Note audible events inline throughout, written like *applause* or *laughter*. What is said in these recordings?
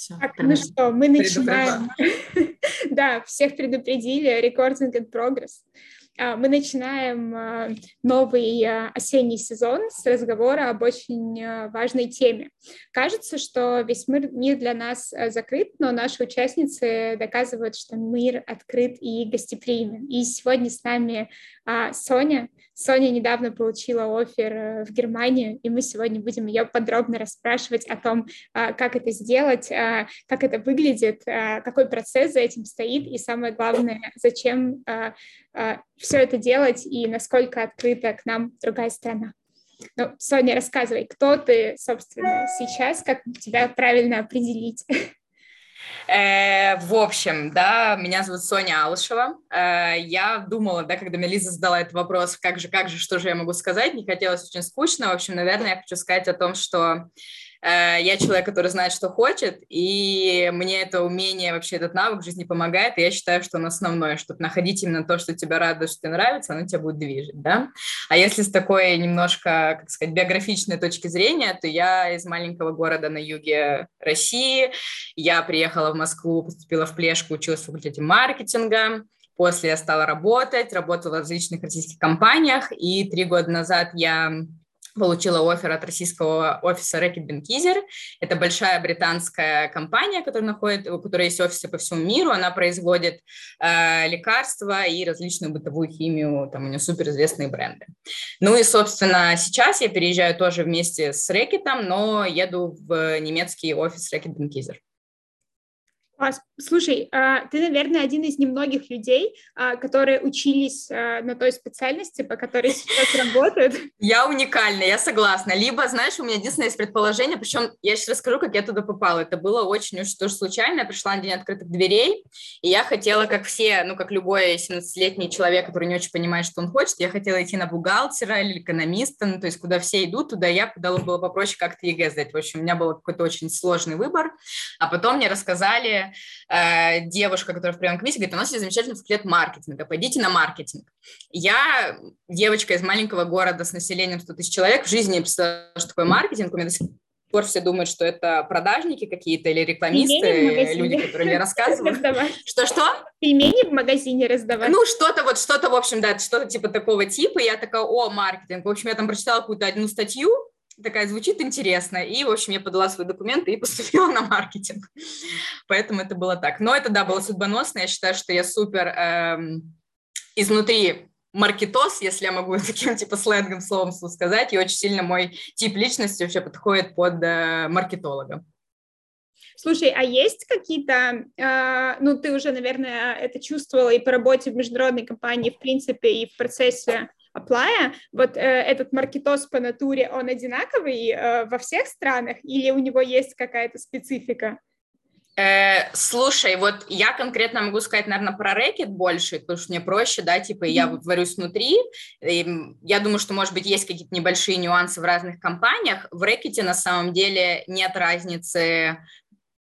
Все, так, ну что, мы начинаем. *laughs* да, всех предупредили, recording in progress. А, мы начинаем а, новый а, осенний сезон с разговора об очень важной теме. Кажется, что весь мир, мир для нас закрыт, но наши участницы доказывают, что мир открыт и гостеприимен. И сегодня с нами Соня. Соня недавно получила офер э, в Германию, и мы сегодня будем ее подробно расспрашивать о том, как это сделать, как это выглядит, какой процесс за этим стоит, и самое главное, зачем все это делать и насколько открыта к нам другая страна. Ну, Соня, рассказывай, кто ты, собственно, сейчас, как тебя правильно определить? Э, в общем, да, меня зовут Соня Алышева. Э, я думала, да, когда мне Лиза задала этот вопрос, как же, как же, что же я могу сказать, не хотелось очень скучно. В общем, наверное, я хочу сказать о том, что я человек, который знает, что хочет, и мне это умение, вообще этот навык в жизни помогает, и я считаю, что он основной, чтобы находить именно то, что тебе радует, что тебе нравится, оно тебя будет движить, да. А если с такой немножко, как сказать, биографичной точки зрения, то я из маленького города на юге России, я приехала в Москву, поступила в Плешку, училась в факультете маркетинга, После я стала работать, работала в различных российских компаниях, и три года назад я получила офер от российского офиса Рэкет Бенкизер. Это большая британская компания, которая находит, у которой есть офисы по всему миру. Она производит э, лекарства и различную бытовую химию. Там у нее суперизвестные бренды. Ну и, собственно, сейчас я переезжаю тоже вместе с Рэкетом, но еду в немецкий офис Рэкет Бенкизер. Слушай, а, ты, наверное, один из немногих людей, а, которые учились а, на той специальности, по которой сейчас работают. *laughs* Я уникальна, я согласна. Либо, знаешь, у меня единственное есть предположение, причем я сейчас расскажу, как я туда попала. Это было очень уж тоже случайно. Я пришла на день открытых дверей, и я хотела, как все, ну, как любой 17-летний человек, который не очень понимает, что он хочет, я хотела идти на бухгалтера или экономиста, ну, то есть куда все идут, туда я, куда было попроще как-то ЕГЭ сдать. В общем, у меня был какой-то очень сложный выбор. А потом мне рассказали, э, девушка, которая в прием комиссии, говорит, у нас есть замечательный факультет маркетинга, пойдите на маркетинг. Я, девочка из маленького города с населением 100 тысяч человек, в жизни не представляла, что такое маркетинг, у меня до сих пор все думают, что это продажники какие-то или рекламисты, люди, которые мне рассказывают. Что-что? Пельмени в магазине раздавать. Ну, что-то вот, что-то, в общем, да, что-то типа такого типа. Я такая, о, маркетинг. В общем, я там прочитала какую-то одну статью, такая звучит интересно, и, в общем, я подала свои документы и поступила на маркетинг. *laughs* Поэтому это было так. Но это, да, было судьбоносно. Я считаю, что я супер эм, изнутри маркетос, если я могу *laughs* таким типа сленгом словом сказать, и очень сильно мой тип личности вообще подходит под э, маркетолога. Слушай, а есть какие-то, э, ну, ты уже, наверное, это чувствовала и по работе в международной компании, в принципе, и в процессе Apply, вот э, этот маркетоз по натуре, он одинаковый э, во всех странах или у него есть какая-то специфика? Э, слушай, вот я конкретно могу сказать, наверное, про рэкет больше, потому что мне проще, да, типа я вот варюсь внутри. И я думаю, что, может быть, есть какие-то небольшие нюансы в разных компаниях. В рэкете на самом деле нет разницы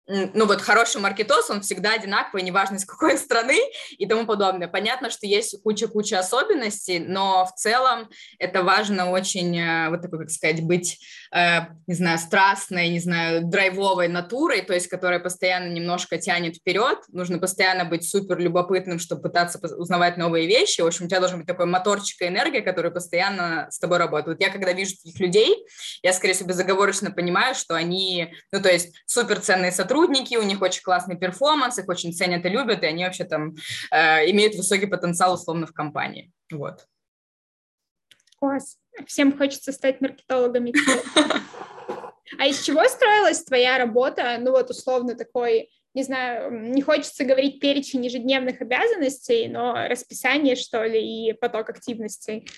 ну вот хороший маркетоз, он всегда одинаковый, неважно из какой *laughs* страны и тому подобное. Понятно, что есть куча-куча особенностей, но в целом это важно очень, э, вот такой, как сказать, быть, э, не знаю, страстной, не знаю, драйвовой натурой, то есть которая постоянно немножко тянет вперед, нужно постоянно быть супер любопытным, чтобы пытаться узнавать новые вещи. В общем, у тебя должен быть такой моторчик и энергия, который постоянно с тобой работает. Вот я когда вижу таких людей, я, скорее всего, безоговорочно понимаю, что они, ну то есть супер ценные сотрудники, сотрудники, у них очень классный перформанс, их очень ценят и любят, и они вообще там э, имеют высокий потенциал условно в компании. Вот. Класс. Всем хочется стать маркетологами. *laughs* А из чего строилась твоя работа? Ну вот условно такой, не знаю, не хочется говорить перечень ежедневных обязанностей, но расписание, что ли, и поток активностей.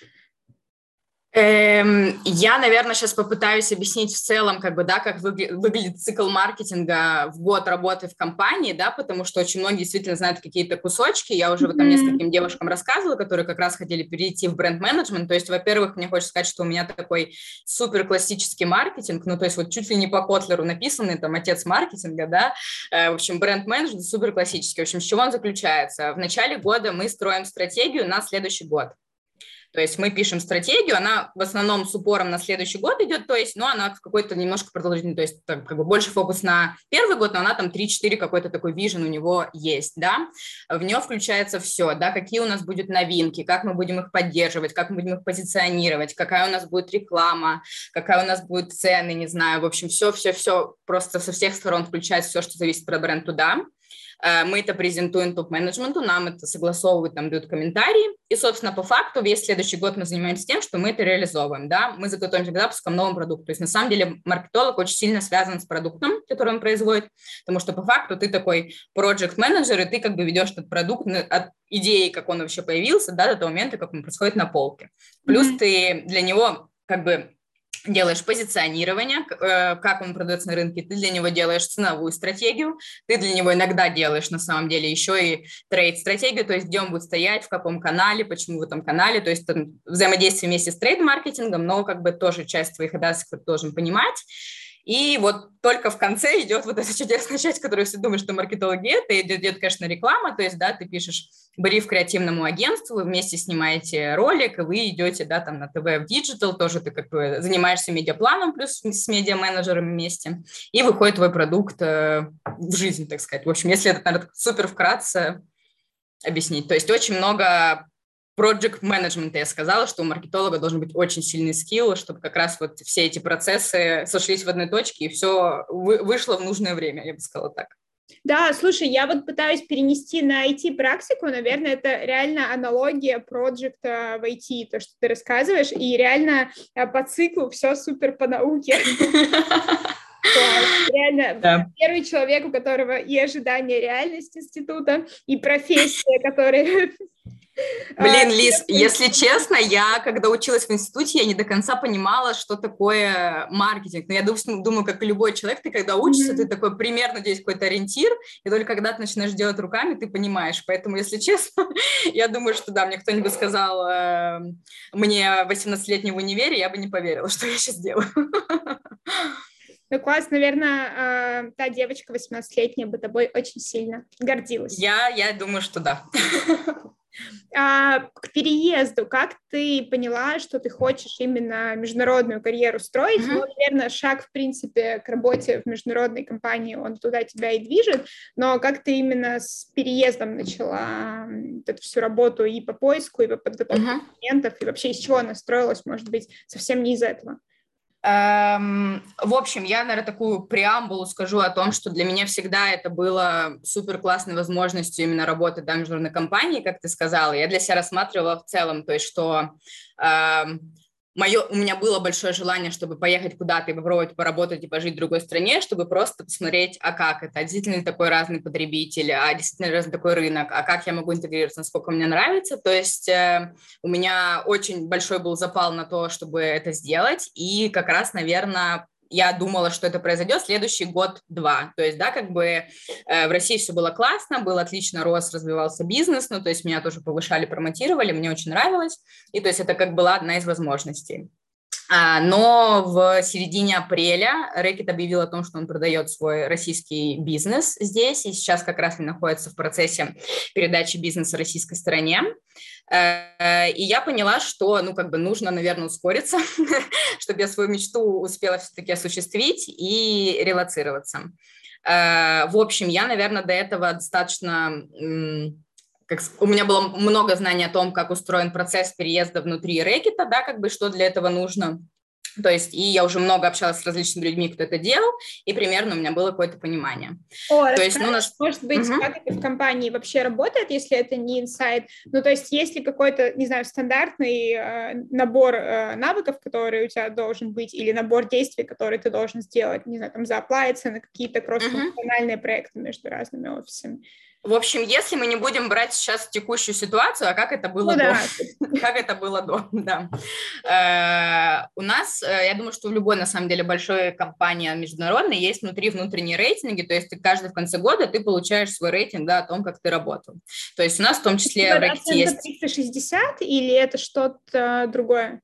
Эм, я, наверное, сейчас попытаюсь объяснить в целом, как бы, да, как выгля- выглядит цикл маркетинга в год работы в компании, да, потому что очень многие действительно знают какие-то кусочки. Я уже mm-hmm. вот там нескольким девушкам рассказывала, которые как раз хотели перейти в бренд-менеджмент. То есть, во-первых, мне хочется сказать, что у меня такой супер классический маркетинг, ну, то есть вот чуть ли не по Котлеру написанный, там, отец маркетинга, да, э, в общем, бренд-менеджмент супер классический. В общем, с чего он заключается? В начале года мы строим стратегию на следующий год. То есть мы пишем стратегию, она в основном с упором на следующий год идет, то есть, но она какой-то немножко продолжительный, то есть так, как бы больше фокус на первый год, но она там 3-4 какой-то такой вижен у него есть, да. В нее включается все, да, какие у нас будут новинки, как мы будем их поддерживать, как мы будем их позиционировать, какая у нас будет реклама, какая у нас будет цены, не знаю, в общем, все-все-все просто со всех сторон включается все, что зависит про бренд туда. Э, мы это презентуем топ-менеджменту, нам это согласовывают, нам дают комментарии, и, собственно, по факту весь следующий год мы занимаемся тем, что мы это реализовываем, да, мы заготовимся к запускам нового продукта, то есть, на самом деле, маркетолог очень сильно связан с продуктом, который он производит, потому что, по факту, ты такой проект-менеджер, и ты как бы ведешь этот продукт от идеи, как он вообще появился, да, до того момента, как он происходит на полке. Плюс mm-hmm. ты для него как бы делаешь позиционирование, э, как он продается на рынке, ты для него делаешь ценовую стратегию, ты для него иногда делаешь на самом деле еще и трейд-стратегию, то есть где он будет стоять, в каком канале, почему в этом канале, то есть там, взаимодействие вместе с трейд-маркетингом, но как бы тоже часть твоих обязанностей должен понимать. И вот только в конце идет вот эта чудесная *laughs* часть, которую все думают, что маркетологи это, идет, идет, конечно, реклама, то есть, да, ты пишешь бриф креативному агентству, вы вместе снимаете ролик, и вы идете, да, там на ТВ в digital, тоже ты как бы занимаешься медиапланом плюс с медиа-менеджером вместе, и выходит твой продукт э, в жизнь, так сказать. В общем, если это, наверное, супер вкратце объяснить. То есть очень много project management я сказала, что у маркетолога должен быть очень сильный skill, чтобы как раз вот все эти процессы сошлись в одной точке и все вышло в нужное время, я бы сказала так. Да, слушай, я вот пытаюсь перенести на IT-практику, наверное, это реально аналогия проекта в IT, то, что ты рассказываешь, и реально э, по циклу все супер по науке. *laughs* Реально, да. первый человек, у которого и ожидание реальность института, и профессия, которая Блин, а, Лиз, если честно, я, когда училась в институте, я не до конца понимала, что такое маркетинг. Но я думаю, как и любой человек, ты когда учишься, mm-hmm. ты такой примерно здесь какой-то ориентир, и только когда ты начинаешь делать руками, ты понимаешь. Поэтому, если *laughs* честно, я думаю, что да, мне кто-нибудь сказал э, мне 18-летней в универе, я бы не поверила, *laughs* что я сейчас делаю. Ну, класс, наверное, э, та девочка 18-летняя бы тобой очень сильно гордилась. Я, я думаю, что да. *laughs* А, к переезду, как ты поняла, что ты хочешь именно международную карьеру строить? Mm-hmm. Ну, наверное, шаг, в принципе, к работе в международной компании, он туда тебя и движет, но как ты именно с переездом начала эту всю работу и по поиску, и по подготовке mm-hmm. документов, и вообще из чего она строилась, может быть, совсем не из этого? Эм, в общем, я, наверное, такую преамбулу скажу о том, что для меня всегда это было супер классной возможностью именно работать да, в международной компании, как ты сказала. Я для себя рассматривала в целом, то есть что эм, мое, у меня было большое желание, чтобы поехать куда-то и попробовать поработать и пожить в другой стране, чтобы просто посмотреть, а как это, а действительно такой разный потребитель, а действительно разный такой рынок, а как я могу интегрироваться, насколько мне нравится. То есть э, у меня очень большой был запал на то, чтобы это сделать, и как раз, наверное, я думала, что это произойдет следующий год-два. То есть, да, как бы э, в России все было классно, был отлично рос, развивался бизнес, ну, то есть меня тоже повышали, промотировали, мне очень нравилось, и то есть это как была одна из возможностей. А, но в середине апреля Рэкет объявил о том, что он продает свой российский бизнес здесь, и сейчас как раз находится в процессе передачи бизнеса российской стороне. Э, и я поняла, что, ну, как бы нужно, наверное, ускориться, *laughs* чтобы я свою мечту успела все-таки осуществить и релацироваться. Э, в общем, я, наверное, до этого достаточно как, у меня было много знаний о том, как устроен процесс переезда внутри рэкета, да, как бы что для этого нужно. То есть, и я уже много общалась с различными людьми, кто это делал, и примерно у меня было какое-то понимание. О, то есть, ну, наш... может быть, угу. как это в компании вообще работает, если это не инсайт? Ну, то есть, есть ли какой-то, не знаю, стандартный э, набор э, навыков, который у тебя должен быть, или набор действий, которые ты должен сделать, не знаю, там, зааплавиться на какие-то кросс-функциональные угу. проекты между разными офисами? В общем, если мы не будем брать сейчас текущую ситуацию, а как это было ну, до, да. как это было до, *laughs* да. Э, у нас, э, я думаю, что в любой, на самом деле, большой компании международной есть внутри внутренние рейтинги, то есть ты каждый в конце года ты получаешь свой рейтинг, да, о том, как ты работал. То есть у нас в том числе в Reddit есть... 360 или это что-то другое?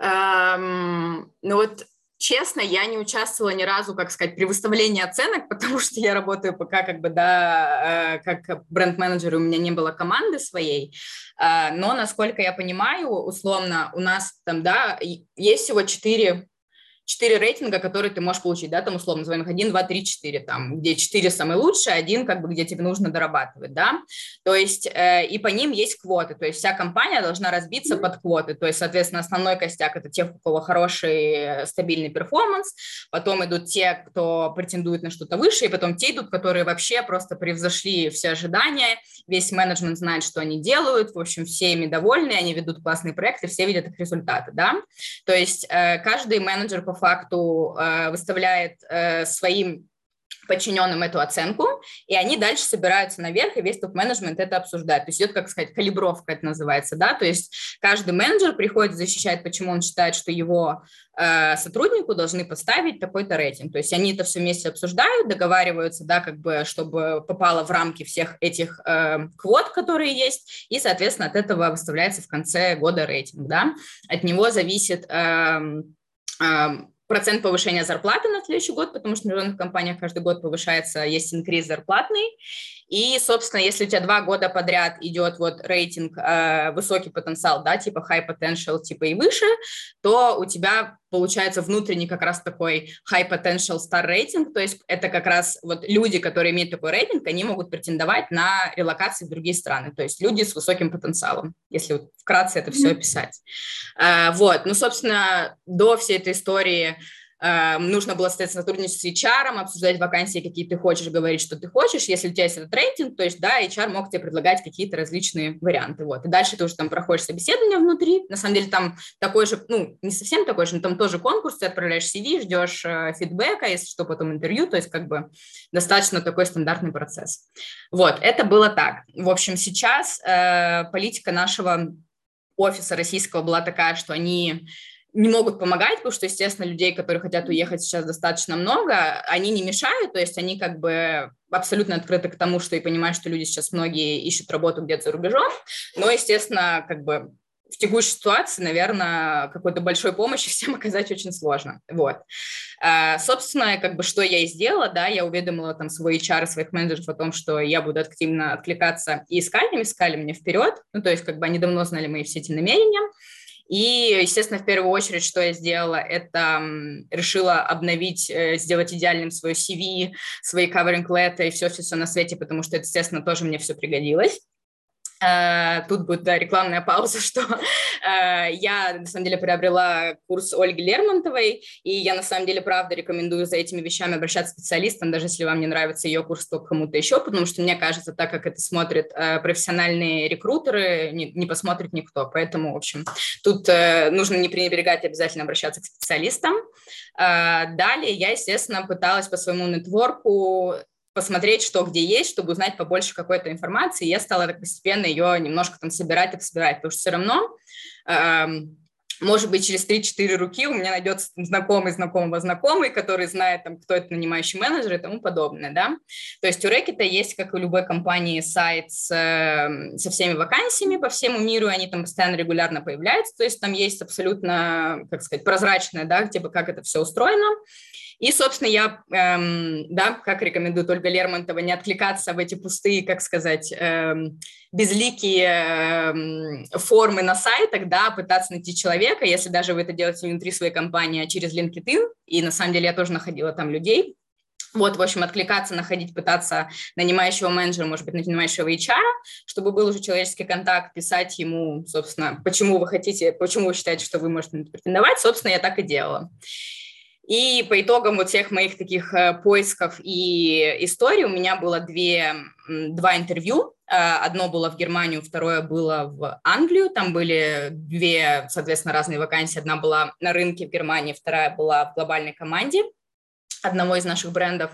Эм, ну вот Честно, я не участвовала ни разу, как сказать, при выставлении оценок, *laughs* потому что я работаю пока как бы, да, э, как бренд-менеджер, у меня не было команды своей, э, но, насколько я понимаю, условно, у нас там, да, есть всего четыре четыре рейтинга, которые ты можешь получить, да, там условно называем их 1, 2, 3, 4, там, где 4 самые лучшие, один, как бы, где тебе нужно дорабатывать, да, то есть, э, и по ним есть квоты, то есть вся компания должна разбиться под квоты, то есть, соответственно, основной костяк – это тех, у кого хороший стабильный перформанс, потом идут те, кто претендует на что-то выше, и потом те идут, которые вообще просто превзошли все ожидания, весь менеджмент знает, что они делают, в общем, все ими довольны, они ведут классные проекты, все видят их результаты, да, то есть э, каждый менеджер по факту э, выставляет э, своим подчиненным эту оценку, и они дальше собираются наверх, и весь топ-менеджмент это обсуждает. То есть идет, как сказать, калибровка это называется, да, то есть каждый менеджер приходит защищать, почему он считает, что его э, сотруднику должны поставить такой-то рейтинг. То есть они это все вместе обсуждают, договариваются, да, как бы, чтобы попало в рамки всех этих э, квот, которые есть, и, соответственно, от этого выставляется в конце года рейтинг, да. От него зависит... Э, процент повышения зарплаты на следующий год, потому что в международных компаниях каждый год повышается, есть инкриз зарплатный. И, собственно, если у тебя два года подряд идет вот рейтинг э, высокий потенциал, да, типа high potential, типа и выше, то у тебя получается внутренний как раз такой high potential star рейтинг, то есть это как раз вот люди, которые имеют такой рейтинг, они могут претендовать на релокации в другие страны, то есть люди с высоким потенциалом, если вот вкратце это все описать. Э, вот, ну, собственно, до всей этой истории нужно было, соответственно, сотрудничать с HR, обсуждать вакансии, какие ты хочешь, говорить, что ты хочешь. Если у тебя есть этот рейтинг, то есть, да, HR мог тебе предлагать какие-то различные варианты, вот. И дальше ты уже там проходишь собеседование внутри, на самом деле там такой же, ну, не совсем такой же, но там тоже конкурс, ты отправляешь CV, ждешь э, фидбэка, если что, потом интервью, то есть как бы достаточно такой стандартный процесс. Вот, это было так. В общем, сейчас э, политика нашего офиса российского была такая, что они не могут помогать, потому что, естественно, людей, которые хотят уехать сейчас достаточно много, они не мешают, то есть они как бы абсолютно открыты к тому, что и понимают, что люди сейчас многие ищут работу где-то за рубежом, но, естественно, как бы в текущей ситуации, наверное, какой-то большой помощи *laughs* всем оказать очень сложно. Вот. А, собственно, как бы что я и сделала, да, я уведомила там свой HR, своих менеджеров о том, что я буду активно откликаться и искали, искали мне вперед, ну, то есть как бы они давно знали мои все эти намерения, и, естественно, в первую очередь, что я сделала, это решила обновить, э, сделать идеальным свое CV, свои covering letter и все-все-все на свете, потому что это, естественно, тоже мне все пригодилось. Э, тут будет да, рекламная пауза, *laughs* что э, я на самом деле приобрела курс Ольги Лермонтовой, и я на самом деле правда рекомендую за этими вещами обращаться к специалистам, даже если вам не нравится ее курс, то кому-то еще, потому что мне кажется, так как это смотрят э, профессиональные рекрутеры, не, не посмотрит никто. Поэтому, в общем, тут нужно не пренебрегать, обязательно обращаться к специалистам. Далее я, естественно, пыталась по своему нетворку посмотреть, что где есть, чтобы узнать побольше какой-то информации. Я стала так постепенно ее немножко там собирать и собирать, потому что все равно эм, может быть, через 3-4 руки у меня найдется знакомый знакомого знакомый, который знает, там, кто это нанимающий менеджер и тому подобное, да. То есть у Рэкета есть, как и у любой компании, сайт с, эм, со всеми вакансиями по всему миру, они там постоянно регулярно появляются, то есть там есть абсолютно, как сказать, прозрачное, да, типа как это все устроено. И, собственно, я, эм, да, как рекомендует Ольга Лермонтова, не откликаться в эти пустые, как сказать, эм, безликие эм, формы на сайтах, да, пытаться найти человека, если даже вы это делаете внутри своей компании, а через LinkedIn, и на самом деле я тоже находила там людей, вот, в общем, откликаться, находить, пытаться нанимающего менеджера, может быть, нанимающего HR, чтобы был уже человеческий контакт, писать ему, собственно, почему вы хотите, почему вы считаете, что вы можете претендовать. Собственно, я так и делала. И по итогам вот всех моих таких э, поисков и историй у меня было две, два интервью. Э, одно было в Германию, второе было в Англию. Там были две, соответственно, разные вакансии. Одна была на рынке в Германии, вторая была в глобальной команде одного из наших брендов.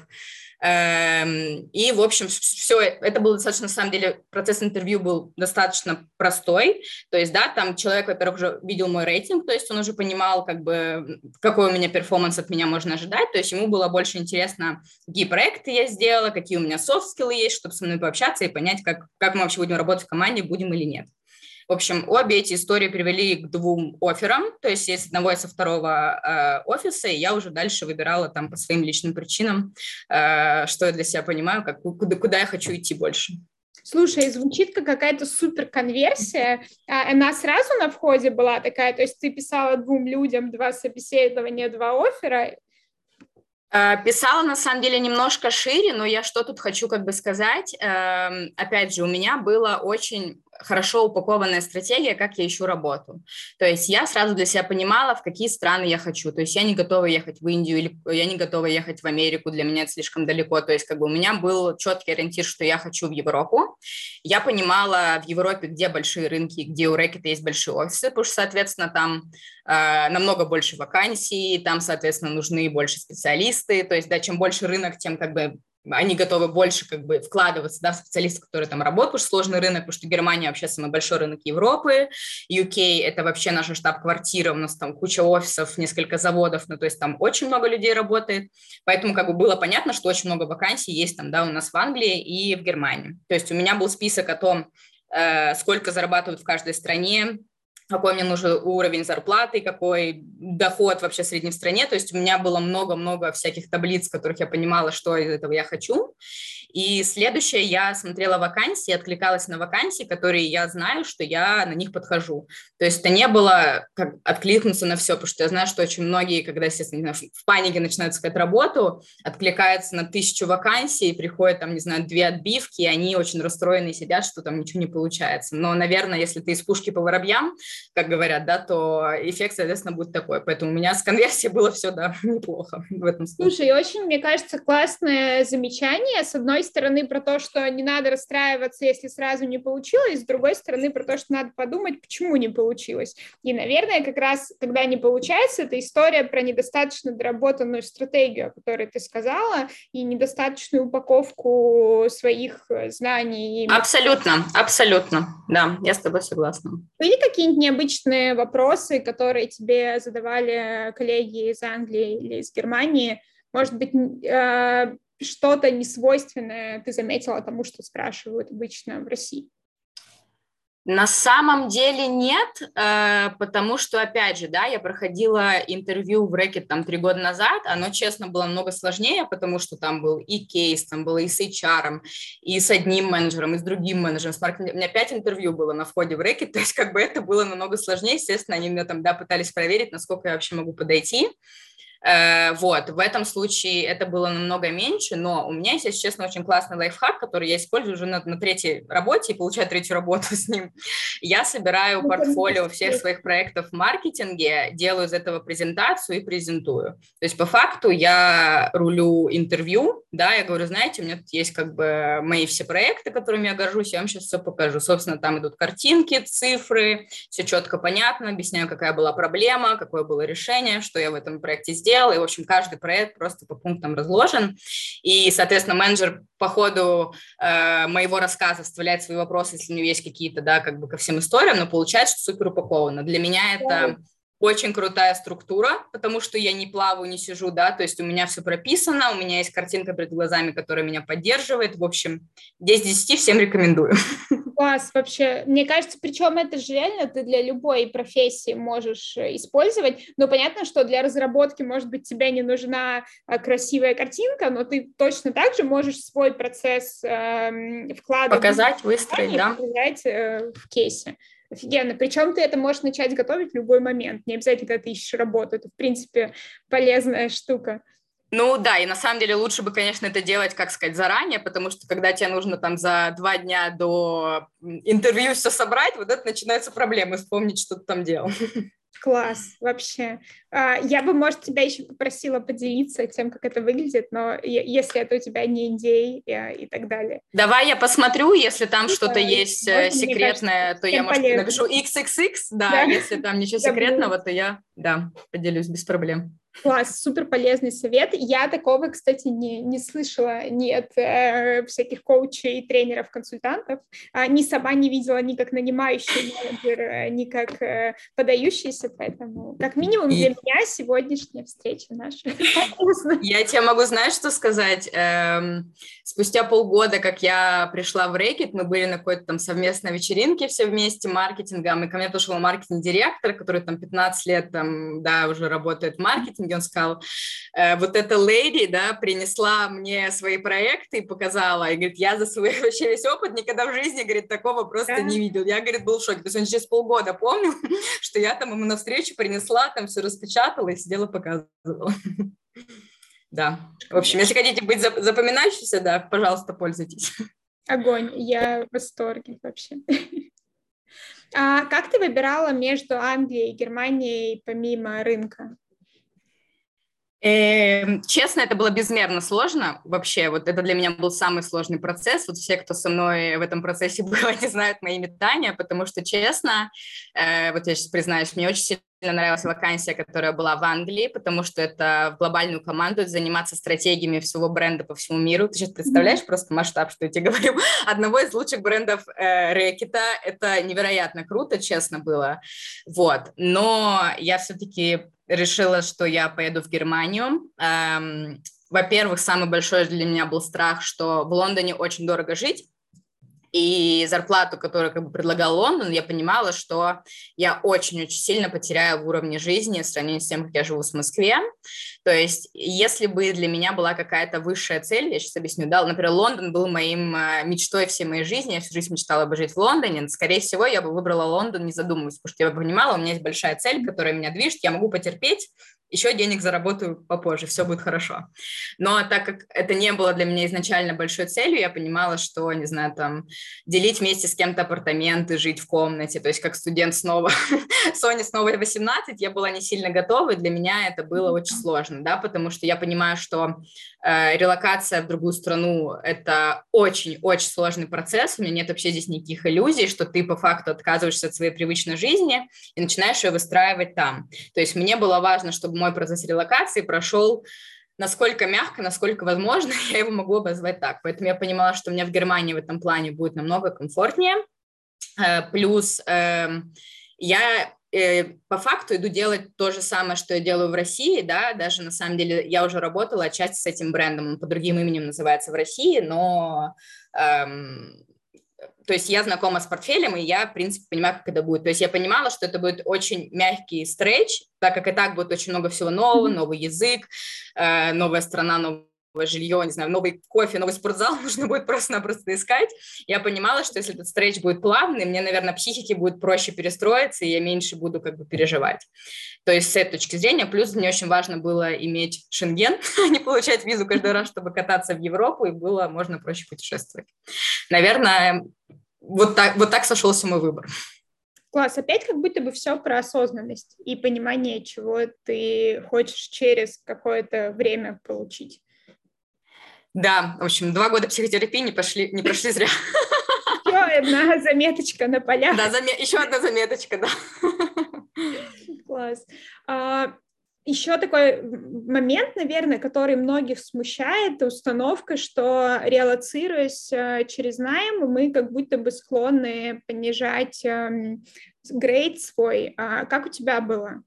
Эм, и, в общем, все, это был достаточно, на самом деле, процесс интервью был достаточно простой. То есть, да, там человек, во-первых, уже видел мой рейтинг, то есть он уже понимал, как бы, какой у меня performance от меня можно ожидать. То есть ему было больше интересно, какие проекты я сделала, какие у меня софт-скиллы есть, чтобы со мной пообщаться и понять, как, как мы вообще будем работать в команде, будем или нет. В общем, обе эти истории привели к двум офферам, то есть есть одного и со второго э, офиса, и я уже дальше выбирала там по своим личным причинам, э, что я для себя понимаю, как, куда, куда я хочу идти больше. Слушай, звучит как какая-то супер конверсия. А, она сразу на входе была такая, то есть ты писала двум людям два собеседования, два оффера, Э, писала, на самом деле, немножко шире, но я что тут хочу как бы сказать. Эм, опять же, у меня было очень хорошо упакованная стратегия, как я ищу работу. То есть я сразу для себя понимала, в какие страны я хочу. То есть я не готова ехать в Индию или я не готова ехать в Америку, для меня это слишком далеко. То есть как бы у меня был четкий ориентир, что я хочу в Европу. Я понимала в Европе, где большие рынки, где у Рэкета есть большие офисы, потому что, соответственно, там э, намного больше вакансий, там, соответственно, нужны больше специалисты. То есть, да, чем больше рынок, тем как бы они готовы больше как бы вкладываться да, в специалистов, которые там работают, потому сложный рынок, потому что Германия вообще самый большой рынок Европы, UK – это вообще наша штаб-квартира, у нас там куча офисов, несколько заводов, ну, то есть там очень много людей работает, поэтому как бы было понятно, что очень много вакансий есть там, да, у нас в Англии и в Германии. То есть у меня был список о том, э, сколько зарабатывают в каждой стране, какой мне нужен уровень зарплаты, какой доход вообще средний в стране. То есть у меня было много-много всяких таблиц, в которых я понимала, что из этого я хочу. И следующее, я смотрела вакансии, откликалась на вакансии, которые я знаю, что я на них подхожу. То есть это не было как откликнуться на все, потому что я знаю, что очень многие, когда, естественно, знаю, в панике начинают искать работу, откликаются на тысячу вакансий, приходят там, не знаю, две отбивки, и они очень расстроены сидят, что там ничего не получается. Но, наверное, если ты из пушки по воробьям, как говорят, да, то эффект, соответственно, будет такой. Поэтому у меня с конверсией было все, да, *laughs* неплохо в этом случае. Слушай, очень, мне кажется, классное замечание. С одной стороны, про то, что не надо расстраиваться, если сразу не получилось, с другой стороны, про то, что надо подумать, почему не получилось. И, наверное, как раз, когда не получается, это история про недостаточно доработанную стратегию, о которой ты сказала, и недостаточную упаковку своих знаний. Абсолютно, абсолютно, да, я с тобой согласна. Были какие-нибудь необычные вопросы, которые тебе задавали коллеги из Англии или из Германии? Может быть, э, что-то несвойственное ты заметила тому, что спрашивают обычно в России? На самом деле нет, э, потому что, опять же, да, я проходила интервью в Рэкет там три года назад, оно, честно, было много сложнее, потому что там был и кейс, там было и с HR, и с одним менеджером, и с другим менеджером. С маркетингом. У меня пять интервью было на входе в Рэкет, *laughs* то есть как бы это было намного сложнее, естественно, они меня там, да, пытались проверить, насколько я вообще могу подойти. Вот, в этом случае это было намного меньше, но у меня есть, если честно, очень классный лайфхак, который я использую уже на, на третьей работе и получаю третью работу с ним. Я собираю ну, портфолио всех своих проектов в маркетинге, делаю из этого презентацию и презентую. То есть по факту я рулю интервью, да, я говорю, знаете, у меня тут есть как бы мои все проекты, которыми я горжусь, я вам сейчас все покажу. Собственно, там идут картинки, цифры, все четко понятно, объясняю, какая была проблема, какое было решение, что я в этом проекте сделала, сделал, и, в общем, каждый проект просто по пунктам разложен, и, соответственно, менеджер по ходу э, моего рассказа вставляет свои вопросы, если у него есть какие-то, да, как бы ко всем историям, но получается, что супер упаковано. Для меня это очень крутая структура, потому что я не плаваю, не сижу, да, то есть у меня все прописано, у меня есть картинка перед глазами, которая меня поддерживает, в общем, 10 10 всем рекомендую. Класс, вообще, мне кажется, причем это же реально ты для любой профессии можешь э, использовать, но понятно, что для разработки, может быть, тебе не нужна а, красивая картинка, но ты точно так же можешь свой процесс э, вкладывать. Показать, выстроить, да. Показать э, в кейсе. Офигенно. Причем ты это можешь начать готовить в любой момент. Не обязательно, когда ты ищешь работу. Это, в принципе, полезная штука. Ну да, и на самом деле лучше бы, конечно, это делать, как сказать, заранее, потому что когда тебе нужно там за два дня до интервью все собрать, вот это начинаются проблемы, вспомнить, что ты там делал. Класс, вообще. А, я бы, может, тебя еще попросила поделиться тем, как это выглядит, но если это у тебя не идея и, и так далее. Давай я посмотрю, если там ну, что-то есть э, можно, секретное, кажется, то я, может, полезно. напишу XXX, да, да, если там ничего *laughs* секретного, то я, да, поделюсь без проблем. Класс, супер полезный совет. Я такого, кстати, не, не слышала ни от э, всяких коучей, тренеров, консультантов. А, ни сама не видела ни как нанимающий менеджер, э, ни как э, подающийся, поэтому как минимум... И, меня сегодняшняя встреча наша. *laughs* Я тебе могу, знаешь, что сказать? Эм, спустя полгода, как я пришла в Рэкет, мы были на какой-то там совместной вечеринке все вместе маркетингом, и ко мне пришел маркетинг-директор, который там 15 лет там, да, уже работает в маркетинге, он сказал, э, вот эта леди, да, принесла мне свои проекты и показала, и говорит, я за свой *laughs* вообще весь опыт никогда в жизни, говорит, такого просто да. не видел. Я, говорит, был в шоке. То есть он через полгода помнил, *laughs* что я там ему навстречу принесла, там все распечатала и сидела показывала. *laughs* Да. В общем, если хотите быть запоминающимся, да, пожалуйста, пользуйтесь. *laughs* Огонь. Я в восторге вообще. *laughs* А как ты выбирала между Англией и Германией помимо рынка? Эм, честно, это было безмерно сложно вообще. Вот это для меня был самый сложный процесс. Вот все, кто со мной в этом процессе *laughs* был, они знают мои метания, потому что, честно, э, вот я сейчас признаюсь, мне очень сильно нравилась вакансия, которая была в Англии, потому что это в глобальную команду заниматься стратегиями всего бренда по всему миру. Ты сейчас представляешь mm-hmm. просто масштаб, что я тебе *laughs* говорю, одного из лучших брендов э, Рэкета. Это невероятно круто, честно было. Вот. Но я все-таки решила, что я поеду в Германию. Эм, во-первых, самый большой для меня был страх, что в Лондоне очень дорого жить, и зарплату, которую как бы предлагал Лондон, я понимала, что я очень-очень сильно потеряю в уровне жизни в сравнении с тем, как я живу в Москве. То есть, если бы для меня была какая-то высшая цель, я сейчас объясню, да, например, Лондон был моим э, мечтой всей моей жизни, я всю жизнь мечтала бы жить в Лондоне, скорее всего, я бы выбрала Лондон, не задумываясь, потому что я бы понимала, у меня есть большая цель, которая меня движет, я могу потерпеть, еще денег заработаю попозже, все будет хорошо. Но так как это не было для меня изначально большой целью, я понимала, что, не знаю, там, делить вместе с кем-то апартаменты, жить в комнате, то есть как студент снова, *laughs* Соне снова 18, я была не сильно готова, и для меня это было очень сложно, да, потому что я понимаю, что э, релокация в другую страну – это очень-очень сложный процесс, у меня нет вообще здесь никаких иллюзий, что ты по факту отказываешься от своей привычной жизни и начинаешь ее выстраивать там. То есть мне было важно, чтобы мой процесс релокации прошел насколько мягко, насколько возможно, *laughs* я его могу обозвать так. Поэтому я понимала, что у меня в Германии в этом плане будет намного комфортнее. Э, плюс эм, я э, по факту иду делать то же самое, что я делаю в России, да, даже на самом деле я уже работала отчасти с этим брендом, он по другим именем называется в России, но эм, то есть я знакома с портфелем, и я, в принципе, понимаю, как это будет. То есть я понимала, что это будет очень мягкий стретч, так как и так будет очень много всего нового, новый язык, э, новая страна, новый жилье, не знаю, новый кофе, новый спортзал *laughs* нужно будет просто-напросто искать. Я понимала, что если этот стретч будет плавный, мне, наверное, психике будет проще перестроиться, и я меньше буду как бы переживать. То есть с этой точки зрения, плюс мне очень важно было иметь шенген, *laughs* а не получать визу каждый раз, чтобы кататься в Европу, и было можно проще путешествовать. Наверное, вот так, вот так сошелся мой выбор. Класс. Опять как будто бы все про осознанность и понимание, чего ты хочешь через какое-то время получить. Да, в общем, два года психотерапии не, пошли, не прошли зря. Еще одна заметочка на полях. Да, заме... еще одна заметочка, да. Класс. А, еще такой момент, наверное, который многих смущает, установка, что релацируясь э, через найм, мы как будто бы склонны понижать эм, грейд свой. А как у тебя было?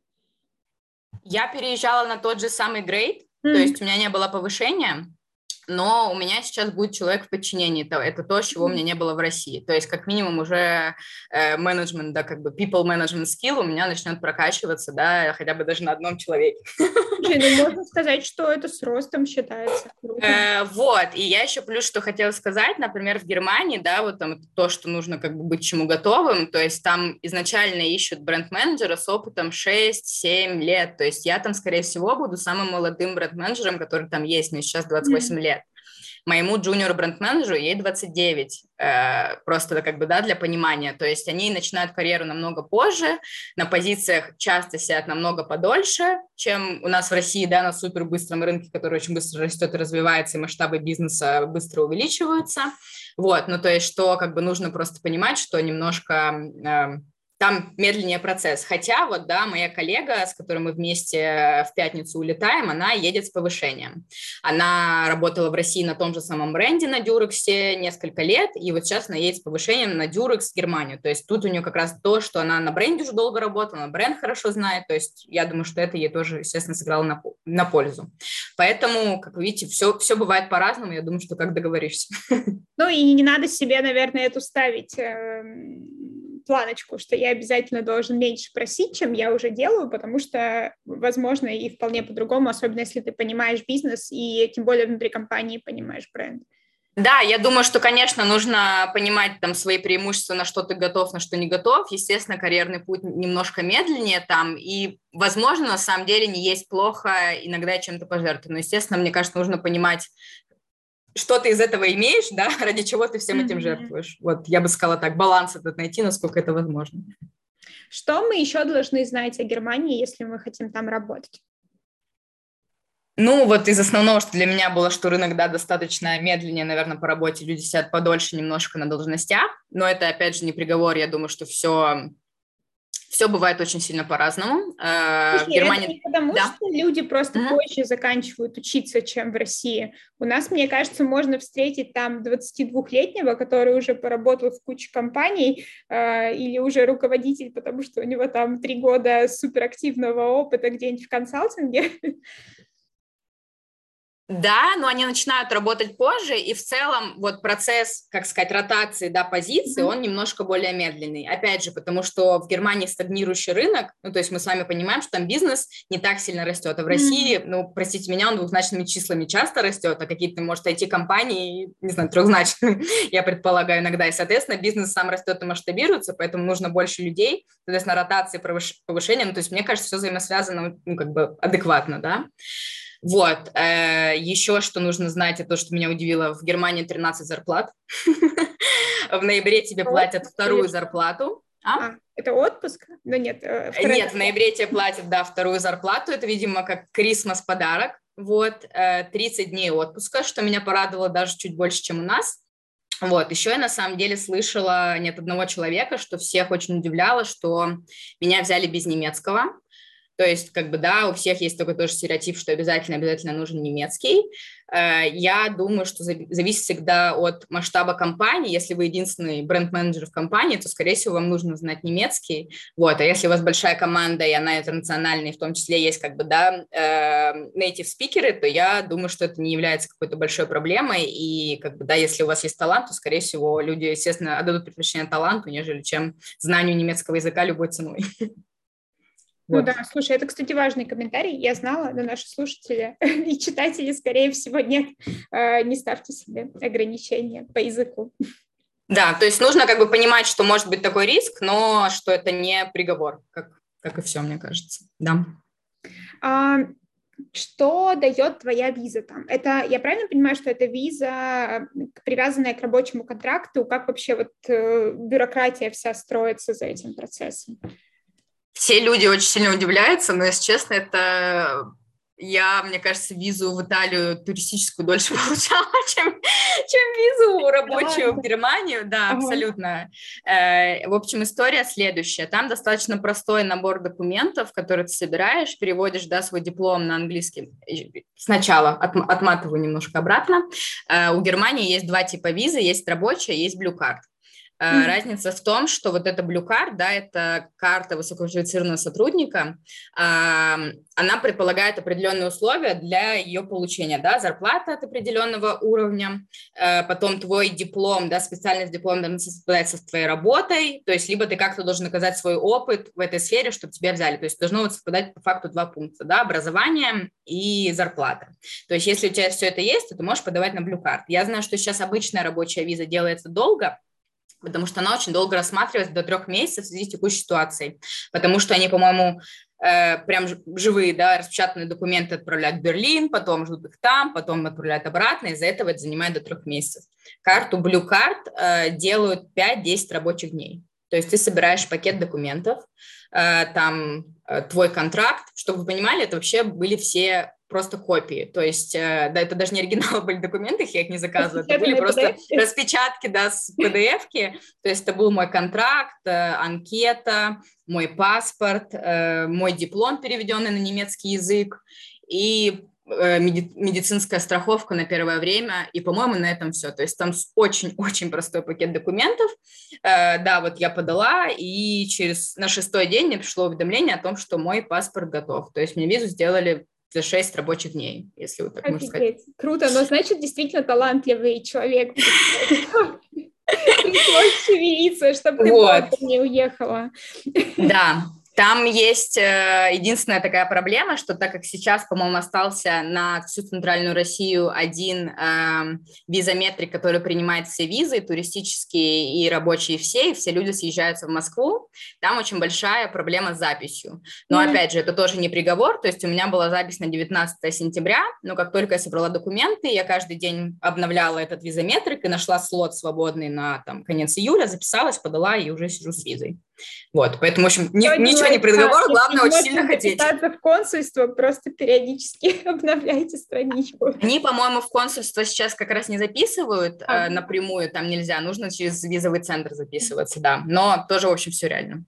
Я переезжала на тот же самый грейд, mm-hmm. то есть у меня не было повышения, но у меня сейчас будет человек в подчинении. Это, это то, чего у меня не было в России. То есть, как минимум, уже э, менеджмент, да, как бы people management skill у меня начнет прокачиваться, да, хотя бы даже на одном человеке. Ну, можно сказать, что это с ростом считается. Э, вот, и я еще плюс, что хотела сказать, например, в Германии, да, вот там то, что нужно как бы быть чему готовым, то есть там изначально ищут бренд-менеджера с опытом 6-7 лет, то есть я там, скорее всего, буду самым молодым бренд-менеджером, который там есть, мне сейчас 28 лет моему джуниору бренд-менеджеру ей 29, э, просто как бы, да, для понимания, то есть они начинают карьеру намного позже, на позициях часто сидят намного подольше, чем у нас в России, да, на супер быстром рынке, который очень быстро растет и развивается, и масштабы бизнеса быстро увеличиваются, вот, ну, то есть что, как бы, нужно просто понимать, что немножко... Там медленнее процесс. Хотя вот, да, моя коллега, с которой мы вместе в пятницу улетаем, она едет с повышением. Она работала в России на том же самом бренде на Дюрексе несколько лет, и вот сейчас она едет с повышением на Дюрекс Германию. То есть тут у нее как раз то, что она на бренде уже долго работала, на бренд хорошо знает, то есть я думаю, что это ей тоже, естественно, сыграло на, на пользу. Поэтому, как вы видите, все, все бывает по-разному, я думаю, что как договоришься. Ну и не надо себе, наверное, эту ставить эм, планочку, что я обязательно должен меньше просить, чем я уже делаю, потому что, возможно, и вполне по-другому, особенно если ты понимаешь бизнес и тем более внутри компании понимаешь бренд. Да, я думаю, что, конечно, нужно понимать там свои преимущества, на что ты готов, на что не готов. Естественно, карьерный путь немножко медленнее там, и, возможно, на самом деле не есть плохо иногда чем-то пожертвовать. Но, естественно, мне кажется, нужно понимать, что ты из этого имеешь, да, *laughs* ради чего ты всем этим жертвуешь. Вот я бы сказала так, баланс этот найти, насколько это возможно. Что мы еще должны знать о Германии, если мы хотим там работать? Ну, вот из основного, что для меня было, что рынок, да, достаточно медленнее, наверное, по работе, люди сидят подольше немножко на должностях, но это, опять же, не приговор, я думаю, что все все бывает очень сильно по-разному. Э, Слушай, в Германии... Это не потому, да. что люди просто mm-hmm. позже заканчивают учиться, чем в России. У нас, мне кажется, можно встретить там 22-летнего, который уже поработал в куче компаний, э, или уже руководитель, потому что у него там три года суперактивного опыта где-нибудь в консалтинге. *laughs* Да, но они начинают работать позже, и в целом вот процесс, как сказать, ротации, да, позиции, mm-hmm. он немножко более медленный. Опять же, потому что в Германии стагнирующий рынок, ну, то есть мы с вами понимаем, что там бизнес не так сильно растет, а в России, mm-hmm. ну, простите меня, он двухзначными числами часто растет, а какие-то, может, IT-компании, не знаю, трехзначными, *laughs* я предполагаю, иногда, и, соответственно, бизнес сам растет и масштабируется, поэтому нужно больше людей, соответственно, ротации, повышение, ну, то есть мне кажется, все взаимосвязано, ну, как бы адекватно, да. Вот. Э, еще что нужно знать, это то, что меня удивило. В Германии 13 зарплат. *laughs* В ноябре тебе платят вторую зарплату. А? А, это отпуск? Ну нет. Э, нет, в ноябре тебе платят, да, вторую зарплату. Это, видимо, как Крисмас подарок. Вот, 30 э, дней отпуска, что меня порадовало даже чуть больше, чем у нас. Вот, еще я на самом деле слышала нет одного человека, что всех очень удивляло, что меня взяли без немецкого. То есть, как бы, да, у всех есть только тоже стереотип, что обязательно-обязательно нужен немецкий. Э, я думаю, что зависит всегда от масштаба компании. Если вы единственный бренд-менеджер в компании, то, скорее всего, вам нужно знать немецкий. Вот. А если у вас большая команда, и она интернациональная, и в том числе есть, как бы, да, э, native спикеры, то я думаю, что это не является какой-то большой проблемой. И, как бы, да, если у вас есть талант, то, скорее всего, люди, естественно, отдадут предпочтение таланту, нежели чем знанию немецкого языка любой ценой. *laughs* Ну вот. да, слушай, это, кстати, важный комментарий. Я знала, но наши слушатели *laughs* и читатели, скорее всего, нет. Э, не ставьте себе ограничения по языку. Да, то есть нужно как бы понимать, что может быть такой риск, но что это не приговор, как, как и все, мне кажется. Да. А, что дает твоя виза там? Это, я правильно понимаю, что это виза, привязанная к рабочему контракту? Как вообще вот э, бюрократия вся строится за этим процессом? Все люди очень сильно удивляются, но, если честно, это я, мне кажется, визу в Италию туристическую дольше *laughs* получала, чем, чем визу рабочую в Германию. Да, ага. абсолютно. Э, в общем, история следующая. Там достаточно простой набор документов, которые ты собираешь, переводишь да, свой диплом на английский. Сначала от, отматываю немножко обратно. Э, у Германии есть два типа визы. Есть рабочая, есть blue card. Mm-hmm. Разница в том, что вот эта Blue Card, да, это карта высококвалифицированного сотрудника, она предполагает определенные условия для ее получения, да, зарплата от определенного уровня, э, потом твой диплом, да, специальность диплом должен совпадать с твоей работой, то есть либо ты как-то должен оказать свой опыт в этой сфере, чтобы тебя взяли, то есть должно вот совпадать по факту два пункта, да, образование и зарплата. То есть если у тебя все это есть, то ты можешь подавать на Blue Card. Я знаю, что сейчас обычная рабочая виза делается долго, потому что она очень долго рассматривается до трех месяцев в связи с текущей ситуацией, потому что они, по-моему, э, прям живые, да, распечатанные документы отправляют в Берлин, потом ждут их там, потом отправляют обратно, из-за этого это занимает до трех месяцев. Карту Blue Card э, делают 5-10 рабочих дней. То есть ты собираешь пакет документов, там твой контракт. Чтобы вы понимали, это вообще были все просто копии. То есть, да, это даже не оригиналы *laughs* были документы, я их не заказывала, это были просто распечатки, да, с PDF-ки. То есть это был мой контракт, анкета, мой паспорт, мой диплом, переведенный на немецкий язык, и Э, медицинская страховка на первое время, и, по-моему, на этом все. То есть там очень-очень *laughs* простой пакет документов. Э, да, вот я подала, и через на шестой день мне пришло уведомление о том, что мой паспорт готов. То есть мне визу сделали за 6 рабочих дней, если вы так Офигеть. можете сказать. Круто, но значит, действительно талантливый человек. *laughs* Пришлось шевелиться, чтобы ты не уехала. Да, там есть э, единственная такая проблема, что так как сейчас, по-моему, остался на всю центральную Россию один э, визометрик, который принимает все визы, туристические и рабочие все, и все люди съезжаются в Москву, там очень большая проблема с записью. Но, mm-hmm. опять же, это тоже не приговор, то есть у меня была запись на 19 сентября, но как только я собрала документы, я каждый день обновляла этот визометрик и нашла слот свободный на там, конец июля, записалась, подала и уже сижу с визой. Вот, поэтому, в общем, ни, ничего не предоговор, главное очень сильно хотеть. в консульство, просто периодически *laughs* обновляйте страничку. Они, по-моему, в консульство сейчас как раз не записывают а. э, напрямую, там нельзя, нужно через визовый центр записываться, да, но тоже, в общем, все реально.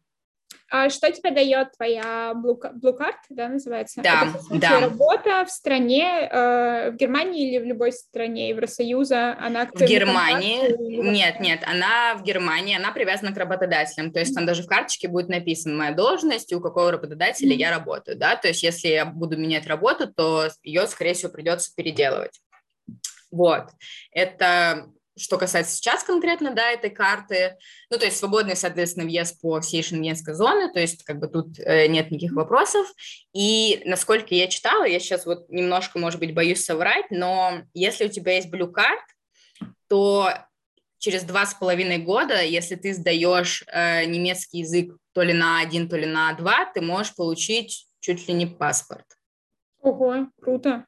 А что тебе дает твоя Card, да, называется? Да, Это, да. Работа в стране, э, в Германии или в любой стране Евросоюза? Она в Германии? Нет, нет, она в Германии, она привязана к работодателям, то есть там даже в карточке будет написана моя должность и у какого работодателя mm-hmm. я работаю, да, то есть если я буду менять работу, то ее, скорее всего, придется переделывать. Вот, это что касается сейчас конкретно, да, этой карты, ну, то есть свободный, соответственно, въезд по всей шенгенской зоне, то есть как бы тут э, нет никаких вопросов. И насколько я читала, я сейчас вот немножко, может быть, боюсь соврать, но если у тебя есть Blue Card, то через два с половиной года, если ты сдаешь э, немецкий язык то ли на один, то ли на два, ты можешь получить чуть ли не паспорт. Ого, круто.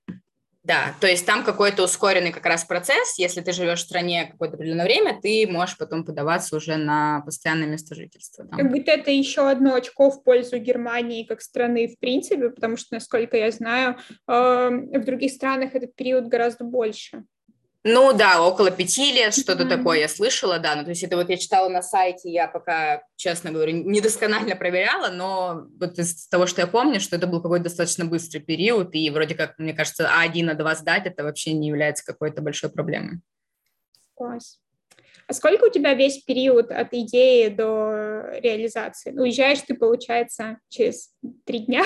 Да, то есть там какой-то ускоренный как раз процесс. Если ты живешь в стране какое-то определенное время, ты можешь потом подаваться уже на постоянное место жительства. Да. Как будто это еще одно очко в пользу Германии как страны в принципе, потому что, насколько я знаю, эм, в других странах этот период гораздо больше. Ну да, около пяти лет, что-то mm-hmm. такое я слышала, да. Ну, то есть это вот я читала на сайте, я пока, честно говоря, недосконально проверяла, но вот из того, что я помню, что это был какой-то достаточно быстрый период, и вроде как, мне кажется, А1, А2 сдать, это вообще не является какой-то большой проблемой. Класс. А сколько у тебя весь период от идеи до реализации? Ну, уезжаешь ты, получается, через три дня?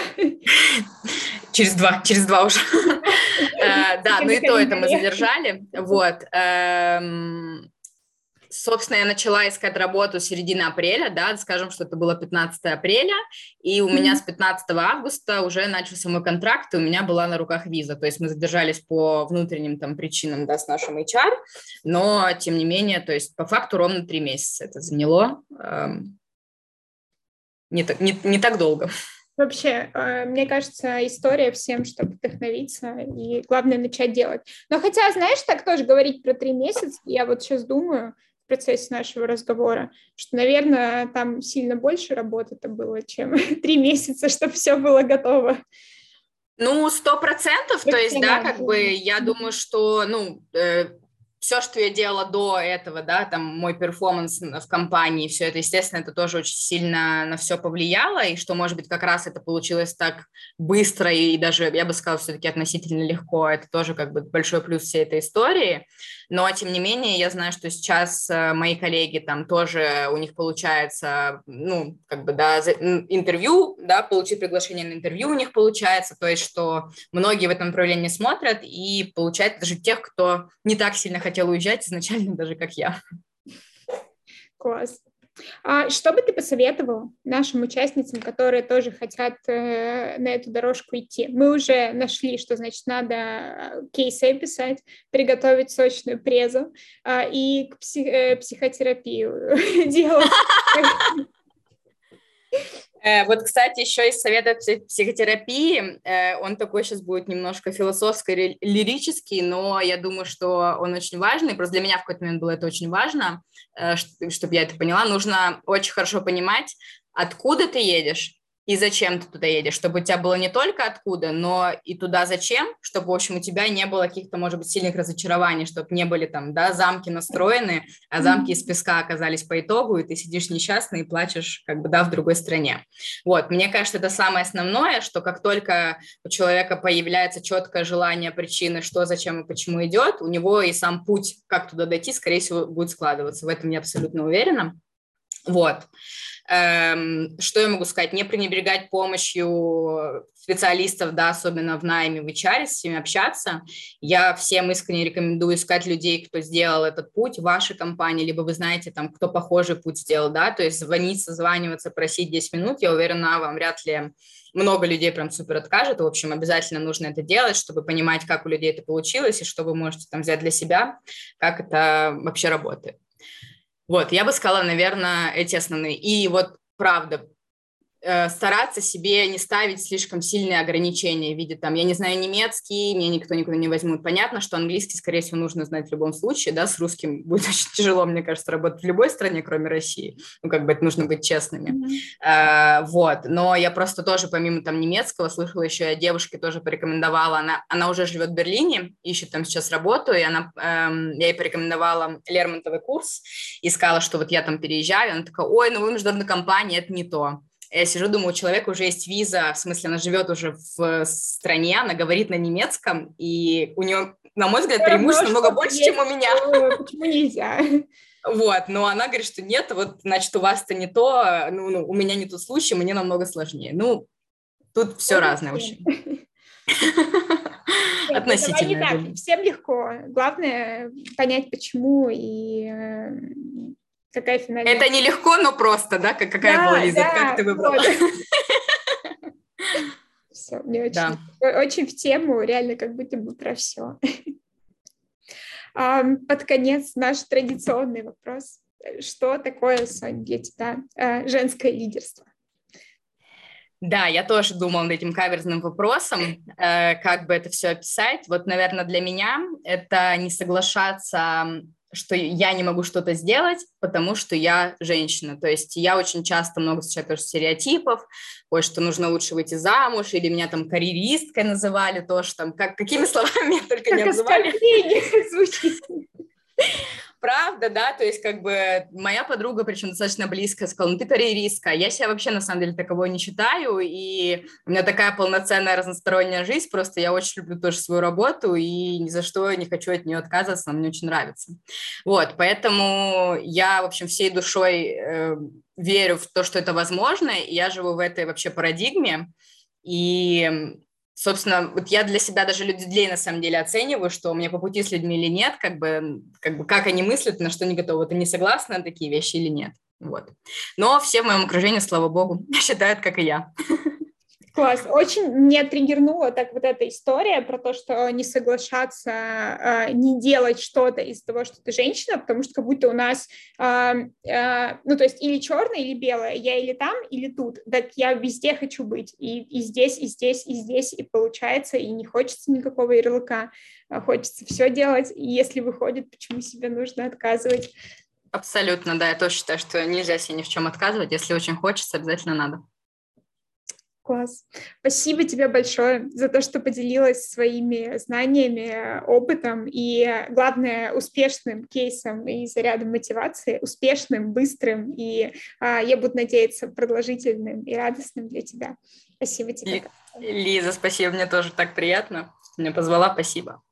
Через два, через два уже. *laughs* Э, да, ну и то это мы задержали. Вот. Собственно, я начала искать работу с середины апреля, да, скажем, что это было 15 апреля, и у меня с 15 августа уже начался мой контракт, и у меня была на руках виза, то есть мы задержались по внутренним там причинам, да, с нашим HR, но, тем не менее, то есть по факту ровно три месяца это заняло, эм, не, так, не, не так долго. Вообще, э, мне кажется, история всем, чтобы вдохновиться, и главное начать делать. Но хотя, знаешь, так тоже говорить про три месяца, я вот сейчас думаю в процессе нашего разговора, что, наверное, там сильно больше работы-то было, чем *laughs* три месяца, чтобы все было готово. Ну, сто процентов, то есть, да, как бы, я думаю, что, ну, э, все, что я делала до этого, да, там мой перформанс в компании, все это, естественно, это тоже очень сильно на все повлияло, и что, может быть, как раз это получилось так быстро и даже, я бы сказала, все-таки относительно легко, это тоже как бы большой плюс всей этой истории, но, тем не менее, я знаю, что сейчас э, мои коллеги там тоже, у них получается, ну, как бы, да, интервью, да, получить приглашение на интервью у них получается, то есть, что многие в этом направлении смотрят, и получается даже тех, кто не так сильно хотел уезжать изначально, *laughs* даже как я. Класс. А что бы ты посоветовал нашим участницам, которые тоже хотят э, на эту дорожку идти? Мы уже нашли, что значит надо э, кейсы писать, приготовить сочную презу э, и к псих, э, психотерапию *laughs* делать. *laughs* Э, вот, кстати, еще из совета психотерапии, э, он такой сейчас будет немножко философско-лирический, но я думаю, что он очень важный, просто для меня в какой-то момент было это очень важно, э, чтобы я это поняла, нужно очень хорошо понимать, откуда ты едешь, и зачем ты туда едешь, чтобы у тебя было не только откуда, но и туда зачем, чтобы, в общем, у тебя не было каких-то, может быть, сильных разочарований, чтобы не были там, да, замки настроены, а замки из песка оказались по итогу, и ты сидишь несчастный и плачешь, как бы, да, в другой стране. Вот, мне кажется, это самое основное, что как только у человека появляется четкое желание, причины, что, зачем и почему идет, у него и сам путь, как туда дойти, скорее всего, будет складываться. В этом я абсолютно уверена. Вот. Эм, что я могу сказать? Не пренебрегать помощью специалистов, да, особенно в найме, в HR, с ними общаться. Я всем искренне рекомендую искать людей, кто сделал этот путь в вашей компании, либо вы знаете, там, кто похожий путь сделал, да, то есть звонить, созваниваться, просить 10 минут, я уверена, вам вряд ли много людей прям супер откажет. В общем, обязательно нужно это делать, чтобы понимать, как у людей это получилось, и что вы можете там взять для себя, как это вообще работает. Вот, я бы сказала, наверное, эти основные. И вот правда, стараться себе не ставить слишком сильные ограничения в виде там, я не знаю немецкий, меня никто никуда не возьмут. Понятно, что английский, скорее всего, нужно знать в любом случае, да, с русским *laughs* будет очень тяжело, мне кажется, работать в любой стране, кроме России. Ну, как бы это нужно быть честными. Mm-hmm. А, вот, но я просто тоже, помимо там немецкого, слышала еще, я девушке тоже порекомендовала, она, она уже живет в Берлине, ищет там сейчас работу, и она, эм, я ей порекомендовала Лермонтовый курс, и сказала, что вот я там переезжаю, она такая, ой, ну вы международная компания, это не то я сижу, думаю, у человека уже есть виза, в смысле, она живет уже в стране, она говорит на немецком, и у нее, на мой взгляд, преимуществ намного больше, чем у меня. Почему нельзя? Вот, но она говорит, что нет, вот, значит, у вас-то не то, ну, ну, у меня не тот случай, мне намного сложнее. Ну, тут все разное, в общем. Относительно. Не так. Всем легко. Главное понять, почему и э, какая финальная... Это нелегко, но просто, да? Как, какая да, была, Лиза? Да, как ты выбрала? *laughs* Все, мне очень, да. очень в тему, реально как будто бы про все. Под конец наш традиционный вопрос. Что такое, Соня, для тебя женское лидерство? Да, я тоже думала над этим каверзным вопросом, э, как бы это все описать. Вот, наверное, для меня это не соглашаться что я не могу что-то сделать, потому что я женщина. То есть я очень часто много встречаю тоже стереотипов, ой, что нужно лучше выйти замуж, или меня там карьеристкой называли, тоже там, как, какими словами *laughs* меня только не называли. *laughs* звучит правда, да, то есть как бы моя подруга, причем достаточно близко, сказала, ну ты карьеристка, я себя вообще на самом деле таковой не считаю, и у меня такая полноценная разносторонняя жизнь, просто я очень люблю тоже свою работу, и ни за что не хочу от нее отказываться, она мне очень нравится. Вот, поэтому я, в общем, всей душой э, верю в то, что это возможно, и я живу в этой вообще парадигме, и собственно, вот я для себя даже людей на самом деле оцениваю, что мне по пути с людьми или нет, как бы, как бы как они мыслят, на что они готовы, ты не согласна на такие вещи или нет. Вот. Но все в моем окружении, слава богу, *laughs* считают, как и я. Класс. Очень меня триггернула так вот эта история про то, что не соглашаться, э, не делать что-то из-за того, что ты женщина, потому что как будто у нас, э, э, ну, то есть или черное, или белое, я или там, или тут, так я везде хочу быть, и, и здесь, и здесь, и здесь, и получается, и не хочется никакого ярлыка, а хочется все делать, и если выходит, почему себе нужно отказывать? Абсолютно, да, я тоже считаю, что нельзя себе ни в чем отказывать, если очень хочется, обязательно надо. Класс. Спасибо тебе большое за то, что поделилась своими знаниями, опытом и, главное, успешным кейсом и зарядом мотивации, успешным, быстрым и, а, я буду надеяться, продолжительным и радостным для тебя. Спасибо тебе. Лиза, спасибо, мне тоже так приятно. Меня позвала, спасибо.